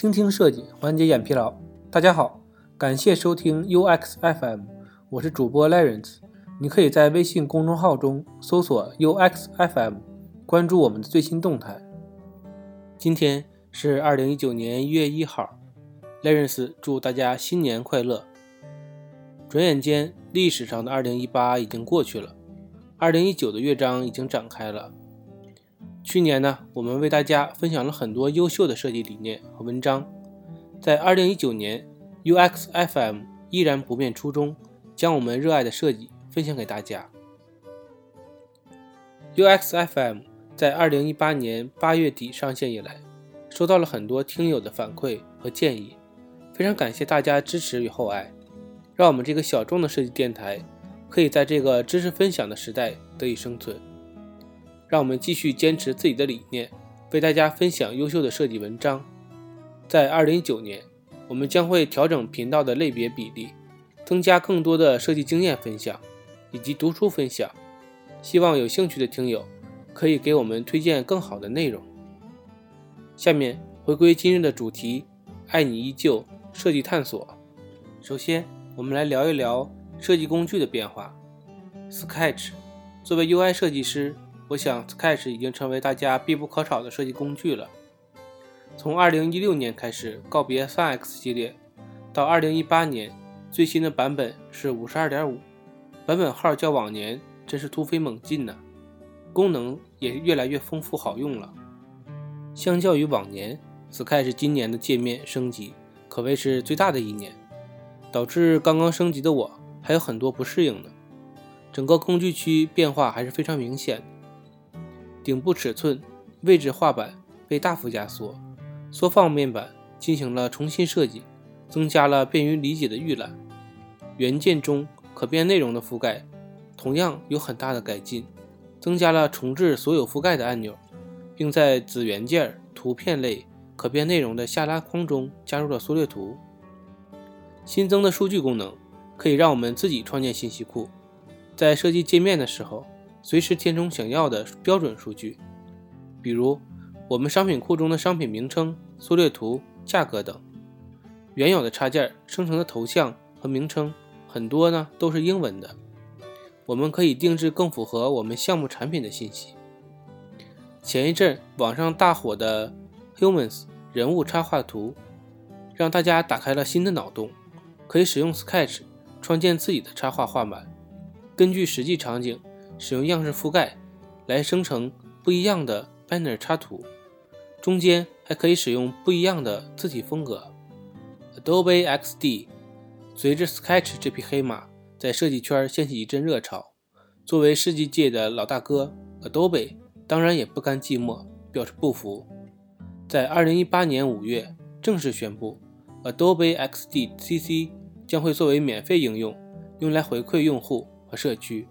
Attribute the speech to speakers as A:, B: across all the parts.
A: 倾听设计，缓解眼疲劳。大家好，感谢收听 UX FM，我是主播 Lawrence。你可以在微信公众号中搜索 UX FM，关注我们的最新动态。今天是二零一九年一月一号，Lawrence 祝大家新年快乐。转眼间，历史上的二零一八已经过去了，二零一九的乐章已经展开了。去年呢，我们为大家分享了很多优秀的设计理念和文章。在二零一九年，UX FM 依然不变初衷，将我们热爱的设计分享给大家。UX FM 在二零一八年八月底上线以来，收到了很多听友的反馈和建议，非常感谢大家支持与厚爱，让我们这个小众的设计电台可以在这个知识分享的时代得以生存。让我们继续坚持自己的理念，为大家分享优秀的设计文章。在二零一九年，我们将会调整频道的类别比例，增加更多的设计经验分享以及读书分享。希望有兴趣的听友可以给我们推荐更好的内容。下面回归今日的主题，爱你依旧设计探索。首先，我们来聊一聊设计工具的变化。Sketch 作为 UI 设计师。我想，Sketch 已经成为大家必不可少的设计工具了。从2016年开始告别 3X 系列，到2018年最新的版本是52.5，版本号较往年真是突飞猛进呢，功能也越来越丰富好用了。相较于往年，Sketch 今年的界面升级可谓是最大的一年，导致刚刚升级的我还有很多不适应呢。整个工具区变化还是非常明显的。顶部尺寸、位置画板被大幅压缩，缩放面板进行了重新设计，增加了便于理解的预览。元件中可变内容的覆盖同样有很大的改进，增加了重置所有覆盖的按钮，并在子元件图片类可变内容的下拉框中加入了缩略图。新增的数据功能可以让我们自己创建信息库，在设计界面的时候。随时填充想要的标准数据，比如我们商品库中的商品名称、缩略图、价格等。原有的插件生成的头像和名称很多呢都是英文的，我们可以定制更符合我们项目产品的信息。前一阵网上大火的 Humans 人物插画图，让大家打开了新的脑洞，可以使用 Sketch 创建自己的插画画板，根据实际场景。使用样式覆盖来生成不一样的 banner 插图，中间还可以使用不一样的字体风格。Adobe XD 随着 Sketch 这匹黑马在设计圈掀起一阵热潮，作为设计界的老大哥，Adobe 当然也不甘寂寞，表示不服。在2018年5月正式宣布，Adobe XD CC 将会作为免费应用，用来回馈用户和社区。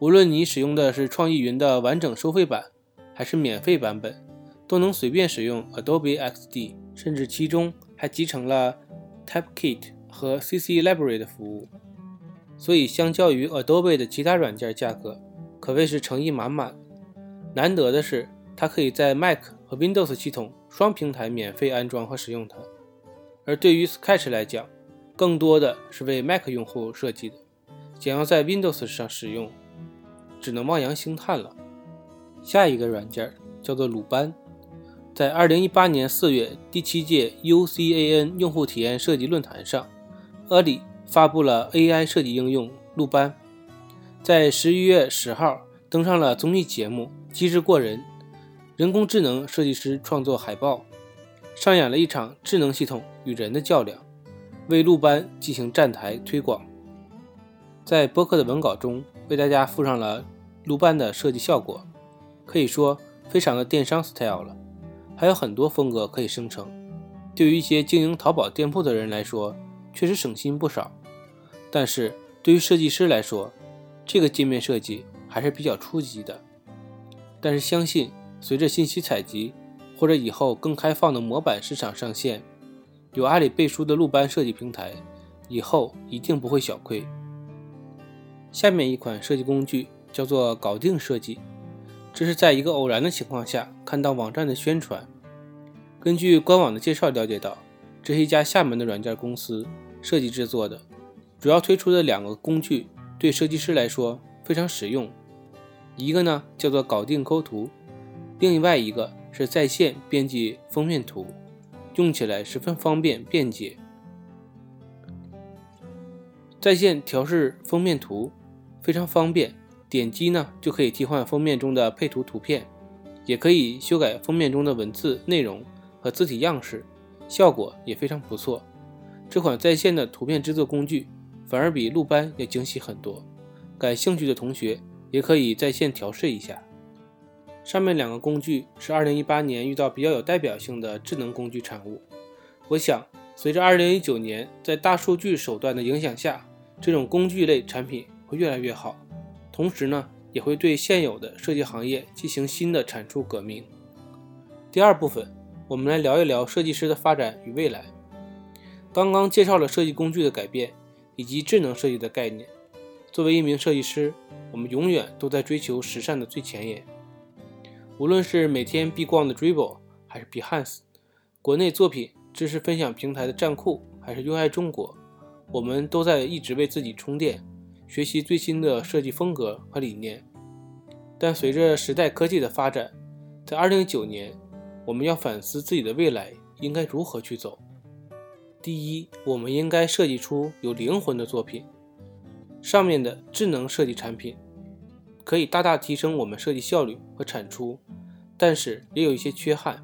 A: 无论你使用的是创意云的完整收费版，还是免费版本，都能随便使用 Adobe XD，甚至其中还集成了 Typekit 和 CC Library 的服务。所以，相较于 Adobe 的其他软件，价格可谓是诚意满满。难得的是，它可以在 Mac 和 Windows 系统双平台免费安装和使用它。而对于 Sketch 来讲，更多的是为 Mac 用户设计的，想要在 Windows 上使用。只能望洋兴叹了。下一个软件叫做鲁班，在二零一八年四月第七届 UCAN 用户体验设计论坛上，阿里发布了 AI 设计应用鲁班，在十一月十号登上了综艺节目《机智过人》，人工智能设计师创作海报，上演了一场智能系统与人的较量，为鲁班进行站台推广。在播客的文稿中。为大家附上了鲁班的设计效果，可以说非常的电商 style 了，还有很多风格可以生成。对于一些经营淘宝店铺的人来说，确实省心不少。但是对于设计师来说，这个界面设计还是比较初级的。但是相信随着信息采集或者以后更开放的模板市场上线，有阿里背书的鲁班设计平台，以后一定不会小亏。下面一款设计工具叫做“搞定设计”，这是在一个偶然的情况下看到网站的宣传。根据官网的介绍了解到，这是一家厦门的软件公司设计制作的，主要推出的两个工具对设计师来说非常实用。一个呢叫做搞定抠图，另外一个是在线编辑封面图，用起来十分方便便捷。在线调试封面图非常方便，点击呢就可以替换封面中的配图图片，也可以修改封面中的文字内容和字体样式，效果也非常不错。这款在线的图片制作工具反而比录班要精细很多，感兴趣的同学也可以在线调试一下。上面两个工具是2018年遇到比较有代表性的智能工具产物，我想随着2019年在大数据手段的影响下。这种工具类产品会越来越好，同时呢，也会对现有的设计行业进行新的产出革命。第二部分，我们来聊一聊设计师的发展与未来。刚刚介绍了设计工具的改变以及智能设计的概念。作为一名设计师，我们永远都在追求时尚的最前沿。无论是每天必逛的 Dribble，还是 Behance，国内作品知识分享平台的站酷，还是 UI 中国。我们都在一直为自己充电，学习最新的设计风格和理念。但随着时代科技的发展，在2019年，我们要反思自己的未来应该如何去走。第一，我们应该设计出有灵魂的作品。上面的智能设计产品可以大大提升我们设计效率和产出，但是也有一些缺憾。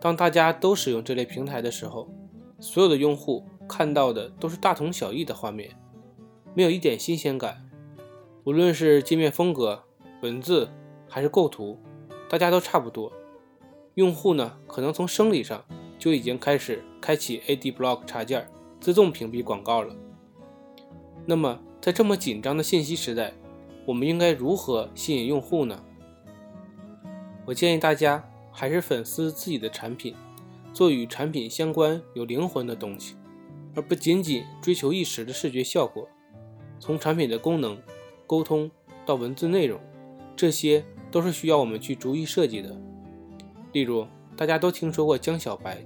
A: 当大家都使用这类平台的时候，所有的用户。看到的都是大同小异的画面，没有一点新鲜感。无论是界面风格、文字还是构图，大家都差不多。用户呢，可能从生理上就已经开始开启 Ad Block 插件，自动屏蔽广告了。那么，在这么紧张的信息时代，我们应该如何吸引用户呢？我建议大家还是粉丝自己的产品，做与产品相关、有灵魂的东西。而不仅仅追求一时的视觉效果，从产品的功能、沟通到文字内容，这些都是需要我们去逐一设计的。例如，大家都听说过江小白，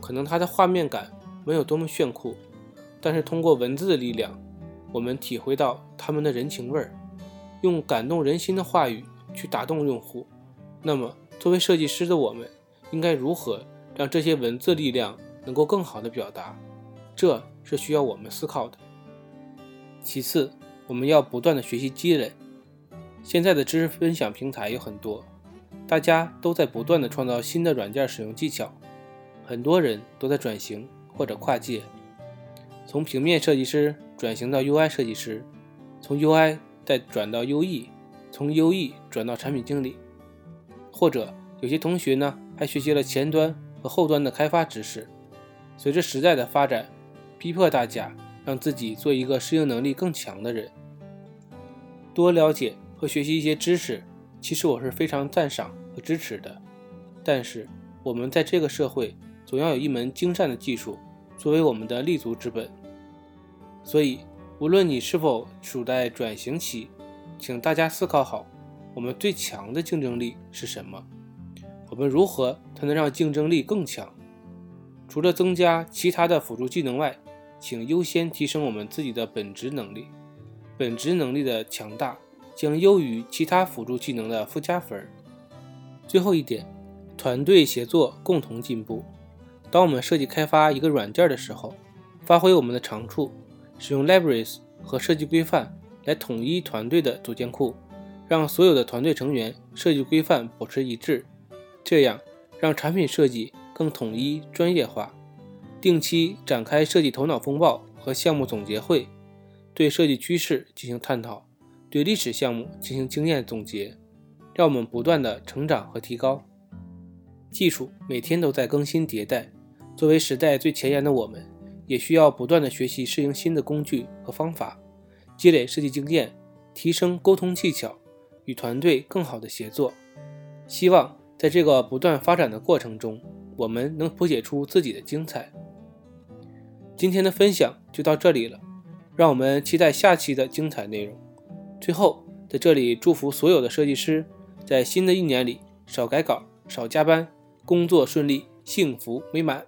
A: 可能他的画面感没有多么炫酷，但是通过文字的力量，我们体会到他们的人情味儿，用感动人心的话语去打动用户。那么，作为设计师的我们，应该如何让这些文字力量能够更好的表达？这是需要我们思考的。其次，我们要不断的学习积累。现在的知识分享平台有很多，大家都在不断的创造新的软件使用技巧，很多人都在转型或者跨界，从平面设计师转型到 UI 设计师，从 UI 再转到 UE，从 UE 转到产品经理，或者有些同学呢还学习了前端和后端的开发知识。随着时代的发展。逼迫大家让自己做一个适应能力更强的人，多了解和学习一些知识，其实我是非常赞赏和支持的。但是我们在这个社会，总要有一门精湛的技术作为我们的立足之本。所以，无论你是否处在转型期，请大家思考好，我们最强的竞争力是什么？我们如何才能让竞争力更强？除了增加其他的辅助技能外，请优先提升我们自己的本职能力，本职能力的强大将优于其他辅助技能的附加分。最后一点，团队协作，共同进步。当我们设计开发一个软件的时候，发挥我们的长处，使用 libraries 和设计规范来统一团队的组件库，让所有的团队成员设计规范保持一致，这样让产品设计更统一专业化。定期展开设计头脑风暴和项目总结会，对设计趋势进行探讨，对历史项目进行经验总结，让我们不断的成长和提高。技术每天都在更新迭代，作为时代最前沿的我们，也需要不断的学习适应新的工具和方法，积累设计经验，提升沟通技巧，与团队更好的协作。希望在这个不断发展的过程中，我们能谱写出自己的精彩。今天的分享就到这里了，让我们期待下期的精彩内容。最后，在这里祝福所有的设计师，在新的一年里少改稿、少加班，工作顺利。幸福美满。